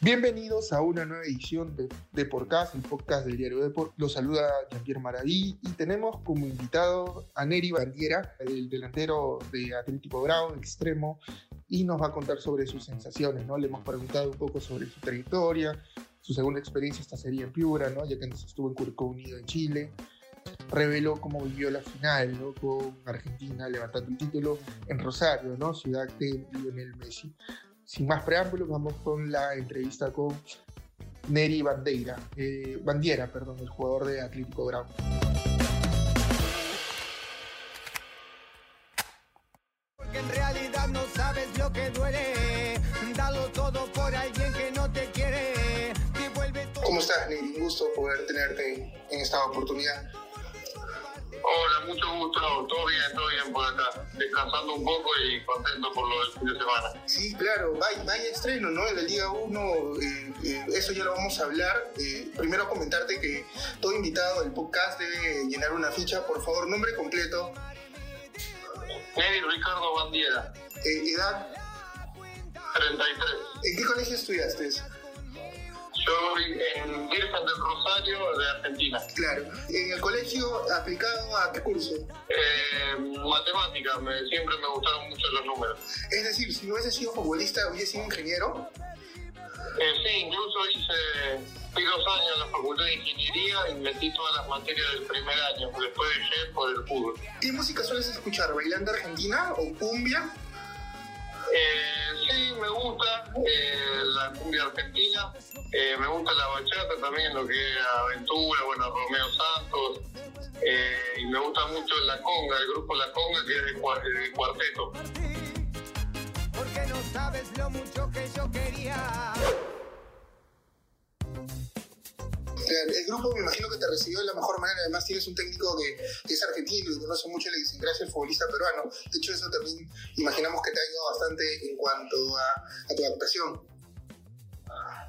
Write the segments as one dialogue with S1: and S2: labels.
S1: Bienvenidos a una nueva edición de, de Podcast, el podcast del diario Deport. Los saluda Jean-Pierre Maraví y tenemos como invitado a Neri Bandiera, el delantero de Atlético Bravo, extremo, y nos va a contar sobre sus sensaciones, ¿no? Le hemos preguntado un poco sobre su trayectoria, su segunda experiencia esta sería en Piura, ¿no? Ya que antes estuvo en Curicó Unido en Chile. Reveló cómo vivió la final, ¿no? Con Argentina levantando el título en Rosario, ¿no? Ciudad de Lionel Messi sin más preámbulos, vamos con la entrevista con Neri Bandeira, eh, Bandiera, perdón, el jugador de Atlético Bravo.
S2: Porque en realidad no sabes lo que duele. Dalo todo por alguien que no te quiere.
S1: ¿Cómo estás, Neri? Un gusto poder tenerte en esta oportunidad.
S3: Hola, mucho gusto. Todo bien, todo bien por acá. Descansando un poco y contento por lo del fin de semana.
S1: Sí, claro, vaya, vaya estreno, ¿no? En la Liga 1, eh, eh, eso ya lo vamos a hablar. Eh, primero comentarte que todo invitado del podcast debe llenar una ficha, por favor, nombre completo,
S3: Neri Ricardo Bandiera,
S1: edad,
S3: 33.
S1: ¿en qué colegio estudiaste?
S3: Yo en Virgen del Rosario de Argentina.
S1: Claro, en el colegio aplicado a qué curso?
S3: Eh, matemática, me- siempre me gustaron mucho los números.
S1: Es decir, si no hubiese sido futbolista, hubiese sido ingeniero.
S3: Eh, sí, incluso hice, fui dos años en la Facultad de Ingeniería y metí todas las materias del primer año. Después dejé por el fútbol.
S1: ¿Qué música sueles escuchar? ¿Bailando argentina o cumbia?
S3: Eh, sí, me gusta eh, la cumbia argentina, eh, me gusta la bachata también, lo que es Aventura, bueno, Romeo Santos, eh, y me gusta mucho la conga, el grupo La Conga, que es de, cua- de cuarteto.
S1: El grupo me imagino que te recibió de la mejor manera. Además, tienes un técnico que, es argentino y conoce mucho la idiosincrasia del futbolista peruano. De hecho, eso también imaginamos que te ha ayudado bastante en cuanto a, a tu adaptación.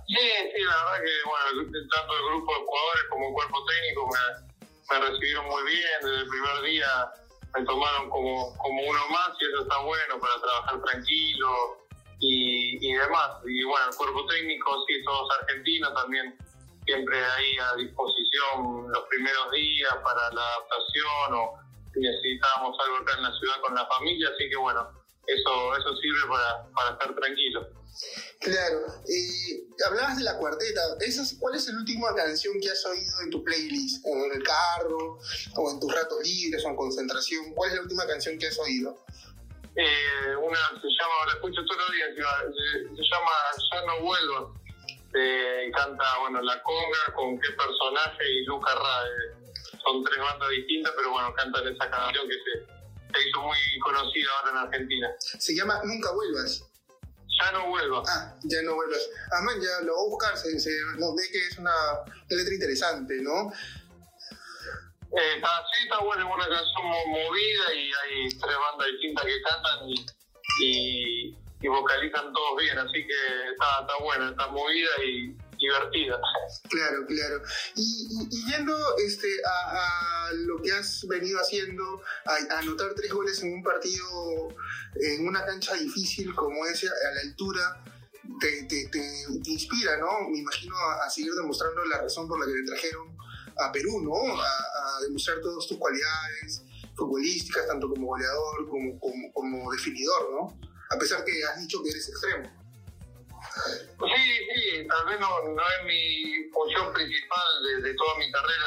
S3: Sí, sí, la verdad que, bueno, tanto el grupo de jugadores como el cuerpo técnico me, me recibieron muy bien, desde el primer día me tomaron como, como uno más y eso está bueno para trabajar tranquilo y, y demás. Y bueno, el cuerpo técnico, sí, todos argentinos también, siempre ahí a disposición los primeros días para la adaptación o si necesitábamos algo acá en la ciudad con la familia, así que bueno, eso, eso sirve para, para estar tranquilo.
S1: Claro. eh, hablabas de la cuarteta. ¿Esas, ¿Cuál es la última canción que has oído en tu playlist? ¿O en el carro? ¿O en tus ratos libres? ¿O en concentración? ¿Cuál es la última canción que has oído?
S3: Eh, una se llama, la escucho todos los días, se llama Ya no vuelvo. Eh, canta, bueno, La Conga con qué personaje y Luca Ra. eh, son tres bandas distintas, pero bueno, cantan esa canción que se, se hizo muy conocida ahora en Argentina.
S1: Se llama Nunca Vuelvas.
S3: Ya no vuelvo.
S1: Ah, ya no vuelvas. Ah, man, ya lo voy a buscar. Se, se- nos ve que es una, letra interesante, ¿no?
S3: Eh, está, sí, está buena, es una canción mo- movida y hay tres bandas distintas que cantan y, y, y vocalizan todos bien, así que está, buena, está movida y divertida.
S1: Claro, claro. Y, y- yendo este, a, lo que has venido haciendo, a, anotar tres goles en un partido, en una cancha difícil como esa, a la altura, te, te, te- inspira, ¿no? Me imagino a, seguir demostrando la razón por la que te trajeron a Perú, ¿no? A, a demostrar todas tus cualidades futbolísticas, tanto como goleador como, como, como definidor, ¿no? A pesar que has dicho que eres extremo.
S3: Sí, sí, tal vez no, es mi función principal de, toda mi carrera,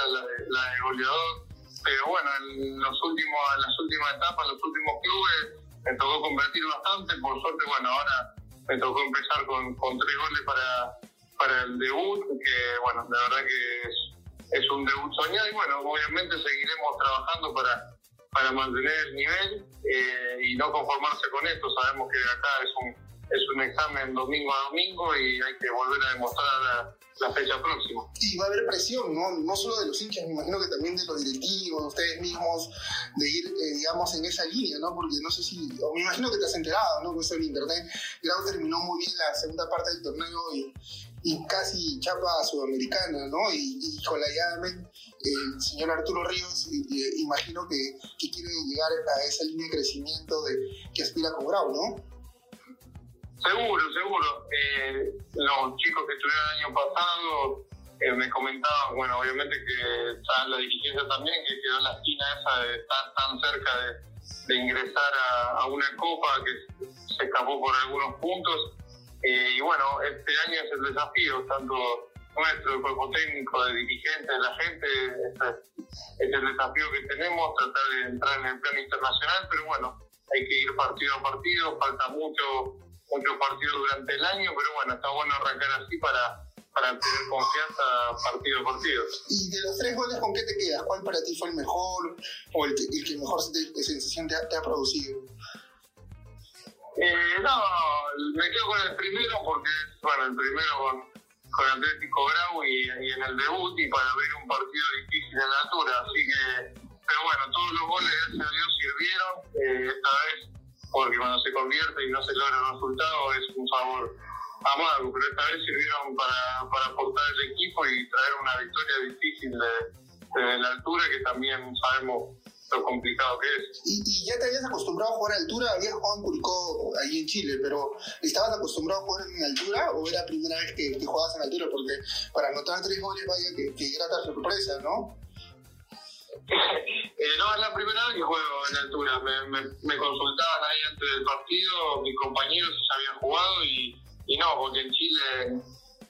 S3: la de, goleador, pero bueno, en, los últimos, en las últimas etapas, en los últimos clubes, me tocó convertir bastante, por suerte, bueno, ahora me tocó empezar con, con tres goles para, para el debut, que bueno, la verdad que es, es un debut soñado y bueno, obviamente seguiremos trabajando para, para mantener el nivel eh, y no conformarse con esto, sabemos que acá es un es un examen domingo a domingo y hay que volver a demostrar la, fecha próxima.
S1: Y va a haber presión, ¿no? No solo de los hinchas, me imagino que también de los directivos, de ustedes mismos, de ir, eh, digamos, en esa línea, ¿no? Porque no sé si, o me imagino que te has enterado, ¿no? Con eso en internet. Grau terminó muy bien la segunda parte del torneo y, y casi chapa sudamericana, ¿no? Y, y con la de el señor Arturo Ríos, y- y- imagino que, que quiere llegar a esa línea de crecimiento de, que aspira con Grau, ¿no?
S3: Seguro, seguro. Eh, los chicos que estuvieron el año pasado eh, me comentaban, bueno, obviamente que está la dirigencia también, que quedó en la esquina esa de estar tan cerca de, ingresar a, una copa que se escapó por algunos puntos. Eh, y bueno, este año es el desafío, tanto nuestro, el cuerpo técnico, de dirigentes, de la gente, es el desafío que tenemos, tratar de entrar en el plano internacional, pero bueno, hay que ir partido a partido, falta mucho, mucho partido durante el año, pero bueno, está bueno arrancar así para, para tener confianza partido a partido.
S1: Y de los tres goles, ¿con qué te quedas? ¿Cuál para ti fue el mejor o el que, el que mejor sensación te ha, te ha producido?
S3: Eh, no, me quedo con el primero porque, bueno, el primero con, con Atlético Grau y, y, en el debut y para ver un partido difícil en la altura, así que, pero bueno, todos los goles, gracias a Dios, sirvieron, eh, esta vez, porque cuando se convierte y no se logra el resultado es un favor amargo, pero esta vez sirvieron para, para aportar el equipo y traer una victoria difícil de, de la altura que también sabemos lo complicado que es.
S1: Y, ya te habías acostumbrado a jugar a altura, habías jugado en Curicó ahí en Chile, pero ¿estabas acostumbrado a jugar en altura o era la primera vez que, que jugabas en altura? Porque para anotar tres goles, vaya que, que grata sorpresa, ¿no?
S3: eh, no, es la primera vez que juego en altura. Me, me, me, consultaban ahí antes del partido, mis compañeros habían jugado y, y no, porque en Chile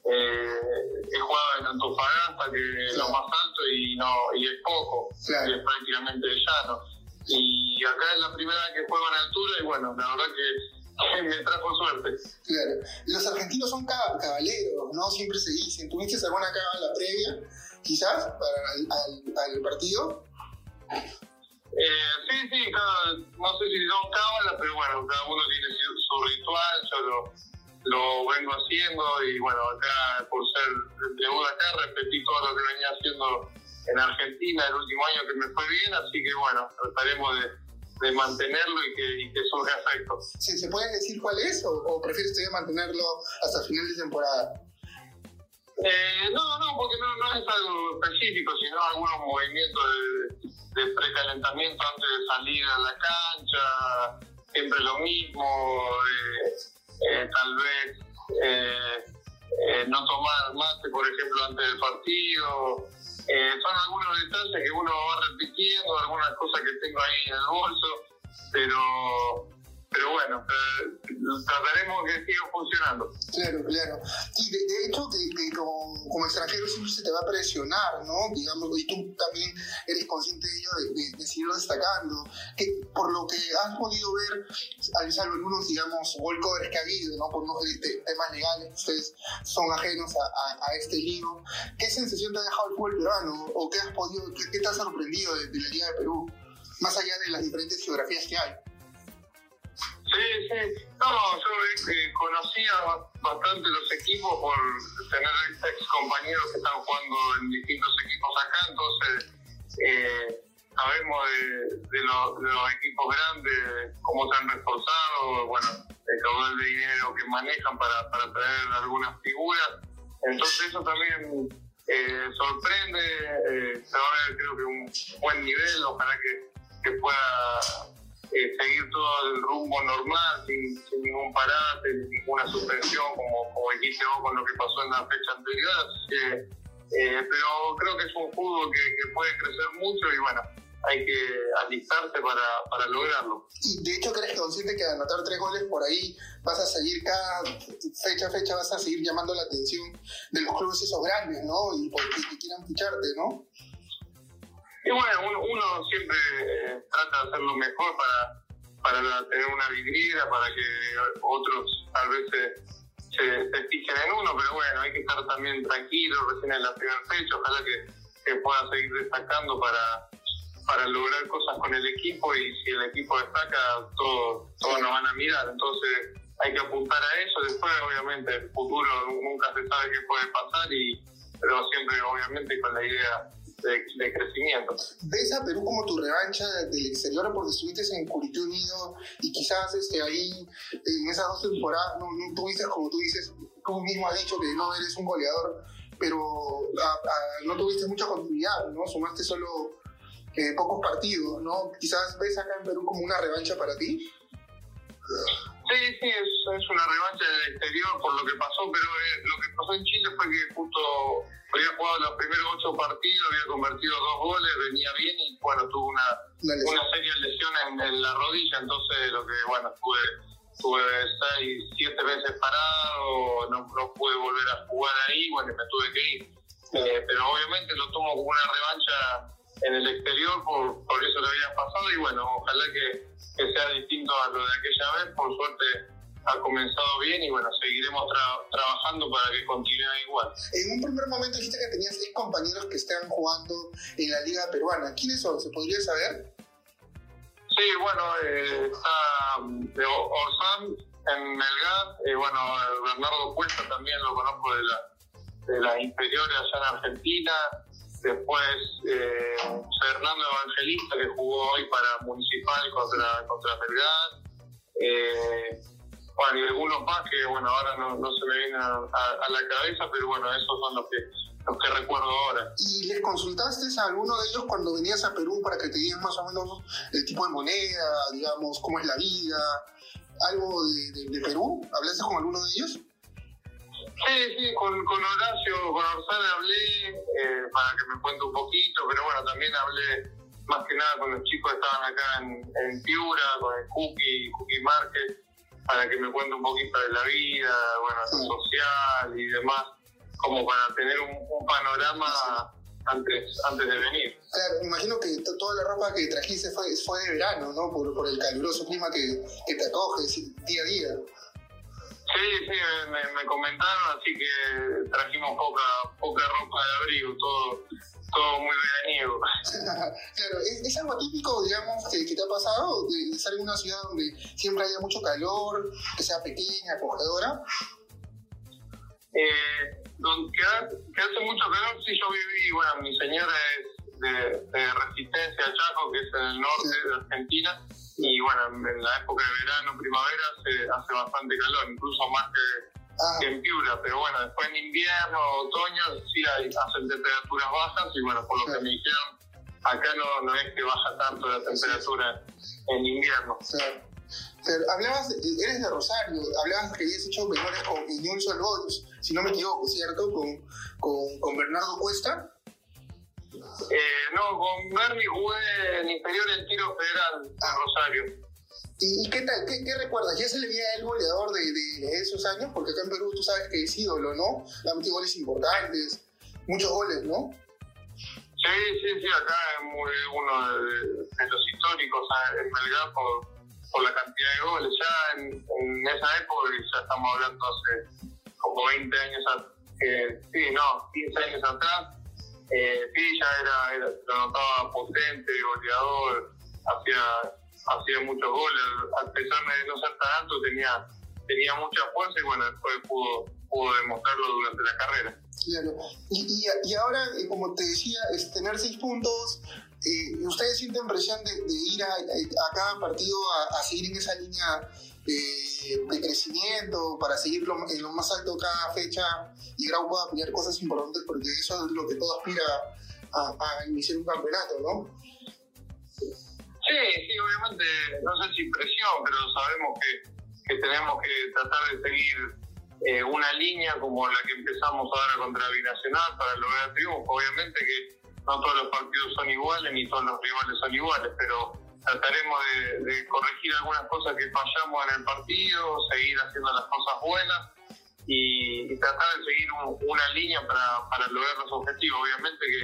S3: eh, he jugado en Antofagasta, que es lo más alto y no y es poco, y es prácticamente llano. Y acá es la primera vez que juego en altura y bueno, la verdad que me trajo suerte.
S1: Claro. Los argentinos son caballeros, ¿no? Siempre se dicen. ¿Tuviste alguna la previa, quizás, para el, al, al partido?
S3: Eh, sí, sí, cada, no sé si son cábalas, pero bueno, cada uno tiene su, su ritual, yo lo, lo vengo haciendo y bueno, acá por ser de acá repetí todo lo que venía haciendo en Argentina el último año que me fue bien, así que bueno, trataremos de, de mantenerlo y que, y que surja efecto.
S1: ¿Sí, ¿Se puede decir cuál es o, prefieres todavía mantenerlo hasta final de temporada?
S3: Eh, no, no, porque no, no es algo específico, sino algunos movimientos de, de precalentamiento antes de salir a la cancha, siempre lo mismo. Eh, eh, tal vez eh, eh, no tomar mate, por ejemplo, antes del partido. son algunos detalles que uno va repitiendo, algunas cosas que tengo ahí en el bolso, pero pero bueno, trataremos que siga funcionando.
S1: Claro, claro. Y de, hecho, que, como, extranjero siempre se te va a presionar, ¿no? Digamos, y tú también eres consciente de ello, de, de, seguir destacando. Que por lo que has podido ver, al salvo algunos, digamos, walkovers que ha habido, ¿no? Por unos temas legales, ustedes son ajenos a, a, este libro. ¿Qué sensación te ha dejado el fútbol peruano? ¿O qué has podido, qué, te ha sorprendido de, de la Liga de Perú? Más allá de las diferentes geografías que hay.
S3: Sí, sí. No, yo eh, conocía bastante los equipos por tener ex compañeros que están jugando en distintos equipos acá, entonces eh, sabemos de, los equipos grandes, cómo se han reforzado, bueno, el caudal de dinero que manejan para, para traer algunas figuras. Entonces eso también eh, sorprende, eh, se va a ver creo que un buen nivel, ojalá que, que pueda seguir todo el rumbo normal, sin, sin ningún parate, sin ninguna suspensión, como, como dijiste vos con lo que pasó en la fecha anterior. Eh, pero creo que es un fútbol que, puede crecer mucho y bueno, hay que alistarse para, para lograrlo.
S1: Y de hecho, ¿crees consciente que anotar tres goles por ahí vas a seguir cada fecha a fecha, vas a seguir llamando la atención de los clubes esos grandes, ¿no? Y porque que quieran ficharte, ¿no?
S3: Y bueno, uno, siempre eh, trata de hacer lo mejor para, para tener una vidriera, para que otros tal vez se, se, fijen en uno, pero bueno, hay que estar también tranquilo recién en la primera fecha, ojalá que, que pueda seguir destacando para, para lograr cosas con el equipo y si el equipo destaca, todos todo nos van a mirar. Entonces hay que apuntar a eso. Después, obviamente, el futuro nunca se sabe qué puede pasar, y pero siempre, obviamente, con la idea de, crecimiento.
S1: ¿Ves a Perú como tu revancha del exterior porque estuviste en Curitiba Unido y quizás este, ahí en esas dos temporadas no, tuviste, como tú dices, tú mismo has dicho que no eres un goleador, pero no tuviste mucha continuidad, ¿no? Sumaste solo eh, pocos partidos, ¿no? Quizás ves acá en Perú como una revancha para ti.
S3: Sí, Sí, es, es una revancha del exterior por lo que pasó, pero eh, lo que pasó en Chile fue que justo había jugado los primeros ocho partidos, había convertido dos goles, venía bien y bueno, tuvo una, una seria lesión en, en, la rodilla, entonces lo que, bueno, estuve, tuve seis, siete veces parado, no, no pude volver a jugar ahí, bueno, me tuve que ir. Eh, pero obviamente lo tomo como una revancha en el exterior por, por eso lo había pasado y bueno, ojalá que, que sea distinto a lo de aquella vez, por suerte ha comenzado bien y bueno, seguiremos trabajando para que continúe igual.
S1: En un primer momento dijiste que tenías seis compañeros que están jugando en la liga peruana. ¿Quiénes son? ¿Se podría saber?
S3: Sí, bueno, eh, está de Orsán en Melgar, y bueno, Bernardo Cuesta también lo conozco de, la, de las inferiores allá en Argentina, después eh, Fernando Evangelista que jugó hoy para Municipal contra, contra eh, y algunos más que, bueno, ahora no, no se me vienen a, a, la cabeza, pero bueno, esos son los que, los que recuerdo ahora.
S1: ¿Y les consultaste a alguno de ellos cuando venías a Perú para que te digan más o menos el tipo de moneda, digamos, cómo es la vida, algo de, de, de Perú? ¿Hablaste con alguno de ellos?
S3: Sí, sí, con, con Horacio, con Orsán hablé eh, para que me cuente un poquito, pero bueno, también hablé más que nada con los chicos que estaban acá en, en Piura, con el Cookie, Cookie Market para que me cuente un poquito de la vida, bueno, social y demás, como para tener un, panorama antes, antes de venir.
S1: Claro, me imagino que toda la ropa que trajiste fue, fue de verano, ¿no? Por, por el caluroso clima que, que te acoge día a día.
S3: Sí, sí, me, me, comentaron, así que trajimos poca, poca ropa de abrigo, todo, todo muy veraniego.
S1: claro, ¿es, algo típico, digamos, que, te ha pasado de, estar en una ciudad donde siempre haya mucho calor, que sea pequeña, acogedora?
S3: Eh, donde, que, hace mucho calor, sí, yo viví, bueno, mi señora es de, Resistencia Chaco, que es en el norte de Argentina, y bueno, en la época de verano, primavera, se hace bastante calor, incluso más que Ah. en Piura, pero bueno, después en invierno, otoño, sí hay, hacen temperaturas bajas y bueno, por lo que me dijeron, acá no, no es que baja tanto la temperatura en invierno.
S1: Pero hablabas, eres de Rosario, hablabas que habías hecho menores con Iñón Boys, si no me equivoco, ¿cierto? Con, con, con Bernardo Cuesta.
S3: Eh, no, con Bernie jugué en inferior en tiro federal en ah. Rosario.
S1: ¿Y, qué tal? ¿Qué, recuerdas? ¿Ya se le veía el goleador de, de, esos años? Porque acá en Perú tú sabes que es ídolo, ¿no? Ha metido goles importantes, muchos goles, ¿no?
S3: Sí, sí, sí, acá es muy uno de, los históricos en Belgrado por, por, la cantidad de goles. Ya en, en, esa época, ya estamos hablando hace como 20 años, eh, sí, no, 15 años atrás, eh, sí, ya era, era, lo notaba potente, goleador, hacía hacía muchos goles, a pesar de no ser tan alto, tenía, tenía mucha fuerza y bueno, después pudo, pudo demostrarlo durante la carrera.
S1: Claro, y, ahora, eh, como te decía, tener seis puntos, eh, ¿ustedes sienten presión de, ir a, a, cada partido a, seguir en esa línea eh, de crecimiento, para seguir en lo más alto cada fecha y Grau pueda cosas importantes, porque eso es lo que todo aspira a, a iniciar un campeonato, ¿no?
S3: Sí, sí, obviamente, no sé si presión, pero sabemos que, que tenemos que tratar de seguir eh, una línea como la que empezamos ahora contra Binacional para lograr triunfo. Obviamente que no todos los partidos son iguales ni todos los rivales son iguales, pero trataremos de, corregir algunas cosas que fallamos en el partido, seguir haciendo las cosas buenas y, tratar de seguir una línea para, lograr los objetivos. Obviamente que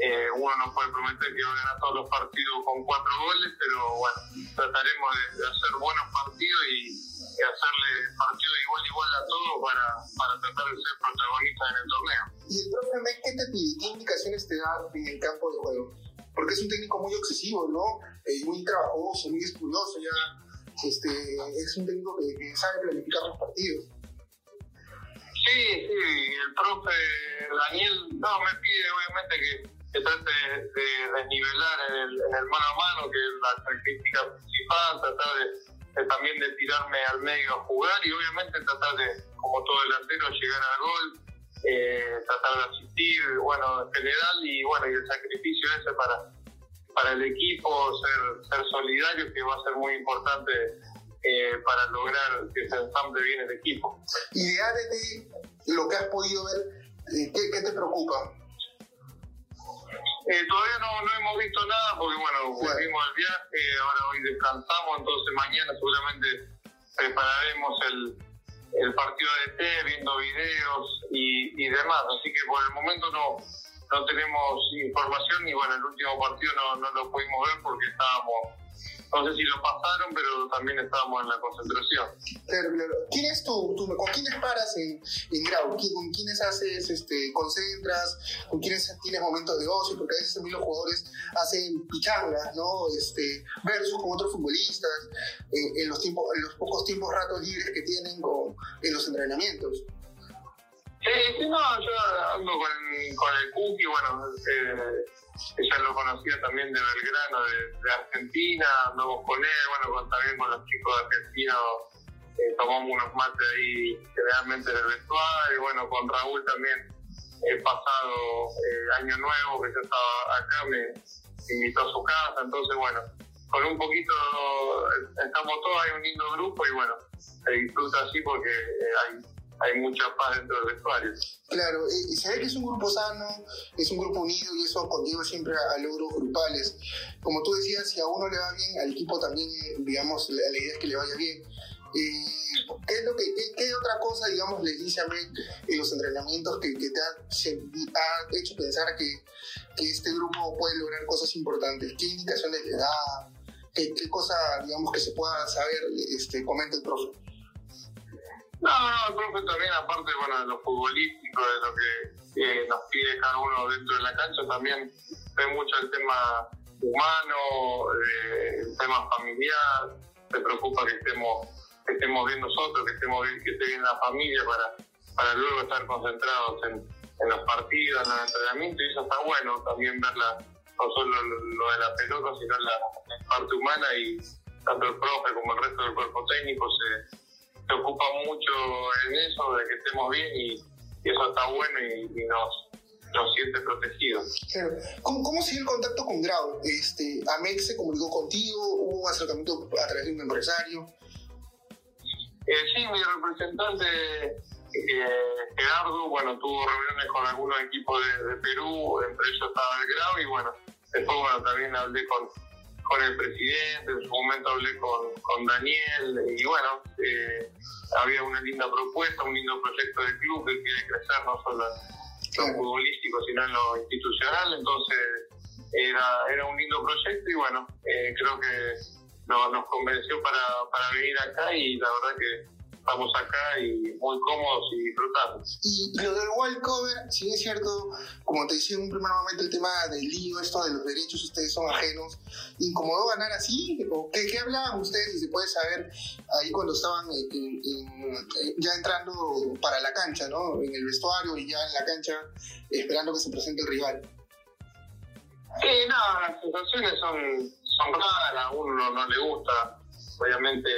S3: eh, uno no puede prometer que va a ganar todos los partidos con cuatro goles, pero bueno, trataremos de, hacer buenos partidos y, hacerle partido igual igual a todos para, tratar de ser protagonistas en el torneo.
S1: ¿Y el profe qué te pide? ¿Qué indicaciones te da en el campo de juego? Porque es un técnico muy excesivo, ¿no? Eh, muy trabajoso, muy escudoso, ya este, es un técnico que, que sabe planificar los partidos.
S3: Sí, sí, el profe Daniel, no, me pide obviamente que que trate de, desnivelar en el, en el, mano a mano, que es la característica principal, tratar de, también de tirarme al medio a jugar y obviamente tratar de, como todo delantero, llegar al gol, eh, tratar de asistir, bueno, en general, y bueno, y el sacrificio ese para, para el equipo, ser, ser solidario, que va a ser muy importante eh, para lograr que se ensamble bien el equipo.
S1: Y de ADT, lo que has podido ver, eh, ¿qué, ¿qué, te preocupa?
S3: Eh, todavía no, no, hemos visto nada porque, bueno, volvimos al viaje, ahora hoy descansamos, entonces mañana seguramente prepararemos el, el partido de T, viendo videos y, y, demás. Así que por el momento no, no tenemos información y, bueno, el último partido no, no lo pudimos ver porque estábamos no sé si lo pasaron, pero también estábamos en la concentración.
S1: Claro, claro. ¿Quién es tu, tu con quiénes paras en, en Grau? ¿Con quiénes haces, este, concentras? ¿Con quiénes tienes momentos de ocio? Porque a veces también los jugadores hacen pichangas, ¿no? Este, versus con otros futbolistas, en, en los, tiempos, en los pocos tiempos ratos libres que tienen con, en los entrenamientos.
S3: Sí, sí, no, yo ando con, con el Cookie, bueno, eh, ella lo conocía también de Belgrano, de, Argentina, andamos con él, bueno, con, también con los chicos de Argentina eh, tomamos unos mates ahí generalmente en el vestuario, y bueno, con Raúl también he pasado eh, Año Nuevo, que yo estaba acá, me invitó a su casa, entonces bueno, con un poquito, estamos todos, hay un lindo grupo y bueno, se disfruta así porque eh, hay hay mucha paz dentro del vestuario.
S1: Claro, y se ve que es un grupo sano, es un grupo unido y eso contigo siempre a, logros grupales. Como tú decías, si a uno le va bien, al equipo también, digamos, la, idea es que le vaya bien. Eh, ¿qué, es lo que, qué, otra cosa, digamos, les dice a mí en los entrenamientos que, que te ha, hecho pensar que, que, este grupo puede lograr cosas importantes? ¿Qué indicaciones le da? ¿Qué, qué cosa, digamos, que se pueda saber? Este, comenta el profe.
S3: No, no, el profe también, aparte bueno, de lo futbolístico, de lo que nos pide cada uno dentro de la cancha, también ve mucho el tema humano, eh, el tema familiar, se preocupa que estemos, que estemos bien nosotros, que estemos bien, que esté bien la familia para, para luego estar concentrados en, en los partidos, en los entrenamientos, y eso está bueno, también ver no solo lo, de la pelota, sino la, la parte humana y tanto el profe como el resto del cuerpo técnico se se ocupa mucho en eso, de que estemos bien y, eso está bueno y, nos, nos siente protegidos.
S1: ¿Cómo, ¿Cómo sigue el contacto con Grau? Este, ¿Amex se comunicó contigo? ¿Hubo acercamiento a través de un empresario?
S3: Eh, sí, mi representante eh, Gerardo, bueno, tuvo reuniones con algunos equipos de, Perú, entre ellos estaba el Grau y bueno, después bueno, también hablé con, con el presidente, en su momento hablé con, con Daniel y bueno, eh, había una linda propuesta, un lindo proyecto de club que quiere crecer no solo en lo futbolístico, sino en lo institucional, entonces era, era un lindo proyecto y bueno, eh, creo que nos convenció para, para venir acá y la verdad que estamos acá y muy cómodos y disfrutando.
S1: Y, lo del wild cover, si es cierto, como te decía en un primer momento, el tema del lío, esto de los derechos, ustedes son ajenos, ¿incomodó ganar así? ¿O qué, qué hablaban ustedes, si se puede saber, ahí cuando estaban ya entrando para la cancha, ¿no? En el vestuario y ya en la cancha, esperando que se presente el rival?
S3: Sí, no, las sensaciones son, son raras, a uno no le gusta, obviamente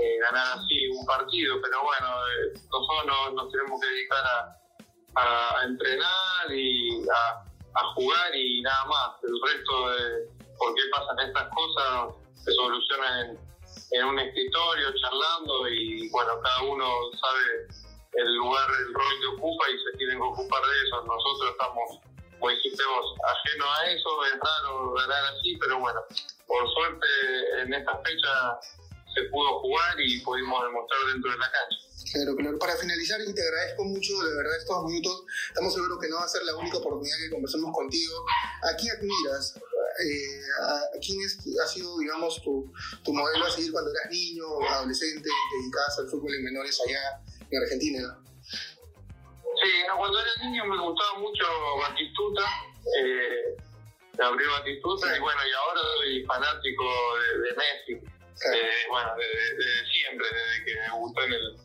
S3: eh, ganar así un partido, pero bueno, eh, nosotros nos, tenemos que dedicar a, entrenar y a, jugar y nada más. El resto de por qué pasan estas cosas se solucionan en, un escritorio, charlando y bueno, cada uno sabe el lugar, el rol que ocupa y se tienen que ocupar de eso. Nosotros estamos, como dijiste vos, ajenos a eso, es raro ganar así, pero bueno, por suerte en esta fecha se pudo jugar y pudimos demostrar dentro de la cancha.
S1: Claro, claro. Para finalizar, y te agradezco mucho, de verdad, estos minutos. Estamos seguros que no va a ser la única oportunidad que conversemos contigo. ¿A quién admiras? Eh, a, quién ha sido, digamos, tu, tu, modelo a seguir cuando eras niño, adolescente, dedicado al fútbol en menores allá en Argentina?
S3: Sí, cuando era niño me gustaba mucho Batistuta, eh, Gabriel Batistuta, y bueno, y ahora soy fanático de, de Messi. Eh, bueno, desde, siempre, desde que me gustó en el,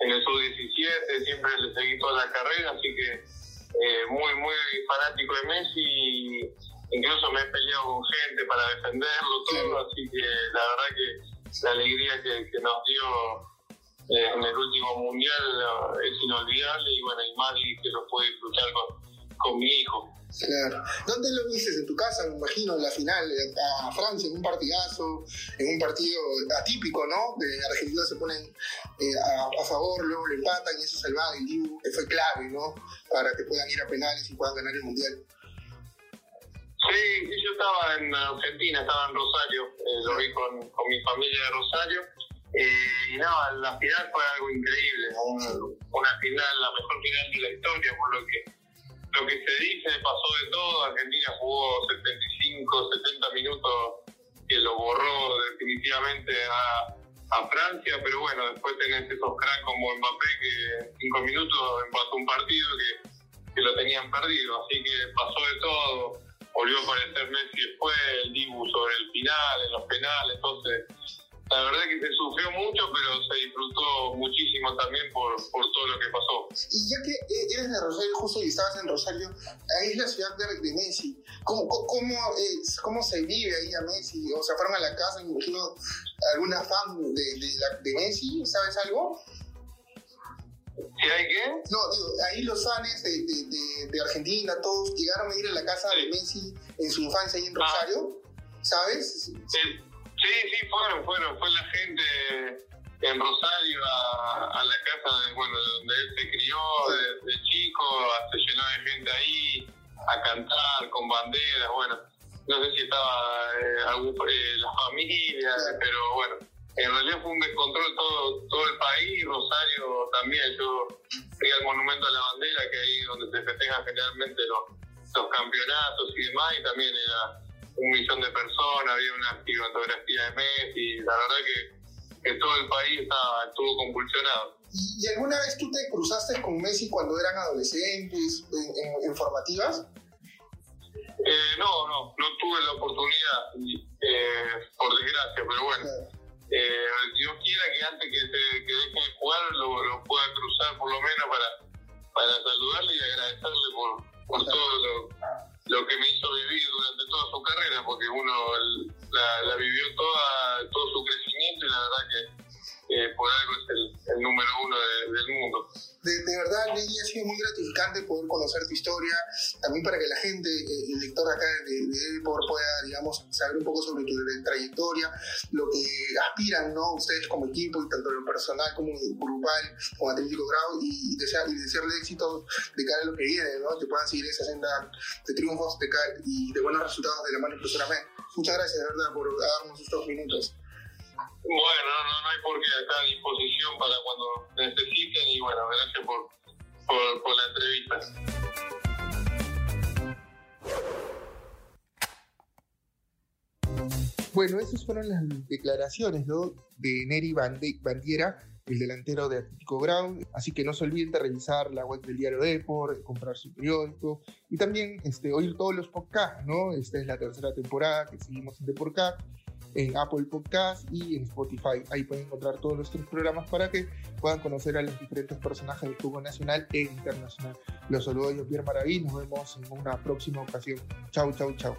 S3: en el sub-17, siempre le seguí toda la carrera, así que eh, muy, muy fanático de Messi, incluso me he peleado con gente para defenderlo, todo, así que la verdad que la alegría que, que nos dio eh, en el último mundial es inolvidable y bueno, y más que lo puede disfrutar con, con mi hijo.
S1: Claro. ¿Dónde lo viste? ¿En tu casa? Me imagino, en la final, a Francia, en un partidazo, en un partido atípico, ¿no? De Argentina se ponen eh, a, favor, luego le empatan y eso salva el Dibu, que fue clave, ¿no? Para que puedan ir a penales y puedan ganar el Mundial.
S3: Sí, sí, yo estaba en Argentina, estaba en Rosario, eh, lo vi con, con, mi familia de Rosario. Eh, y nada, la final fue algo increíble, una final, la mejor final de la historia, por lo que lo que se dice pasó de todo. Argentina jugó 75, 70 minutos que lo borró definitivamente a, Francia, pero bueno, después tenés esos cracks como Mbappé que en 5 minutos empató un partido que, que lo tenían perdido, así que pasó de todo volvió a aparecer Messi después, el Dibu sobre el final, en los penales, entonces la verdad que se sufrió mucho, pero se disfrutó muchísimo también por, por todo lo que pasó.
S1: Y ya que eres de Rosario justo y estabas en Rosario, ahí es la ciudad de, de Messi. ¿Cómo, cómo, ¿Cómo se vive ahí a Messi? O sea, fueron a la casa, me imagino, alguna fan de, de, de Messi, ¿sabes algo?
S3: ¿Si hay qué?
S1: No, digo, ahí los fans de, de, de, Argentina, todos llegaron a ir a la casa de Messi en su infancia ahí en ah. Rosario, ¿sabes?
S3: Sí, sí, sí, fueron, fueron, fue la gente en Rosario a, a la casa de, bueno, donde él se crió de, chico, se llenó de gente ahí a cantar con banderas, bueno, no sé si estaba eh, algún, eh, la familia, pero bueno. En realidad fue un descontrol todo, todo el país, Rosario también. Yo fui al Monumento a la Bandera, que ahí donde se festejan generalmente los, los campeonatos y demás, y también era un millón de personas, había una cinematografía de Messi, la verdad que, que todo el país estaba, estuvo convulsionado.
S1: ¿Y alguna vez tú te cruzaste con Messi cuando eran adolescentes, en, formativas?
S3: Eh, no, no, no tuve la oportunidad, eh, por desgracia, pero bueno eh, Dios quiera que antes que, se, que deje de jugar lo, lo, pueda cruzar por lo menos para, para saludarle y agradecerle por, por todo lo, lo, que me hizo vivir toda su carrera, porque uno la, la vivió toda, todo su crecimiento y la verdad que
S1: Lady, ha sido muy gratificante poder conocer tu historia, también para que la gente, eh, el lector acá de, de pueda, digamos, saber un poco sobre tu trayectoria, lo que aspiran, ¿no? Ustedes como equipo, y tanto lo personal como grupal, como Atlético Grau, y, desear, y desearle éxito de cara a lo que viene, ¿no? Que puedan seguir esa senda de triunfos de y de buenos resultados de la mano profesora Muchas gracias, de verdad, por darnos estos minutos.
S3: Bueno, no, no hay por qué, acá a disposición para cuando necesiten y bueno, gracias por, por, por la entrevista.
S1: Bueno, esas fueron las declaraciones ¿no? de Neri Bandiera, el delantero de Atlético Ground. Así que no se olviden de revisar la web del diario Depor, comprar su periódico y también este, oír todos los podcasts. ¿no? Esta es la tercera temporada que seguimos en Deporcast en Apple Podcast y en Spotify. Ahí pueden encontrar todos nuestros programas para que puedan conocer a los diferentes personajes del fútbol nacional e internacional. Los saludo yo, Pierre Maraví. Nos vemos en una próxima ocasión. Chau, chau, chau.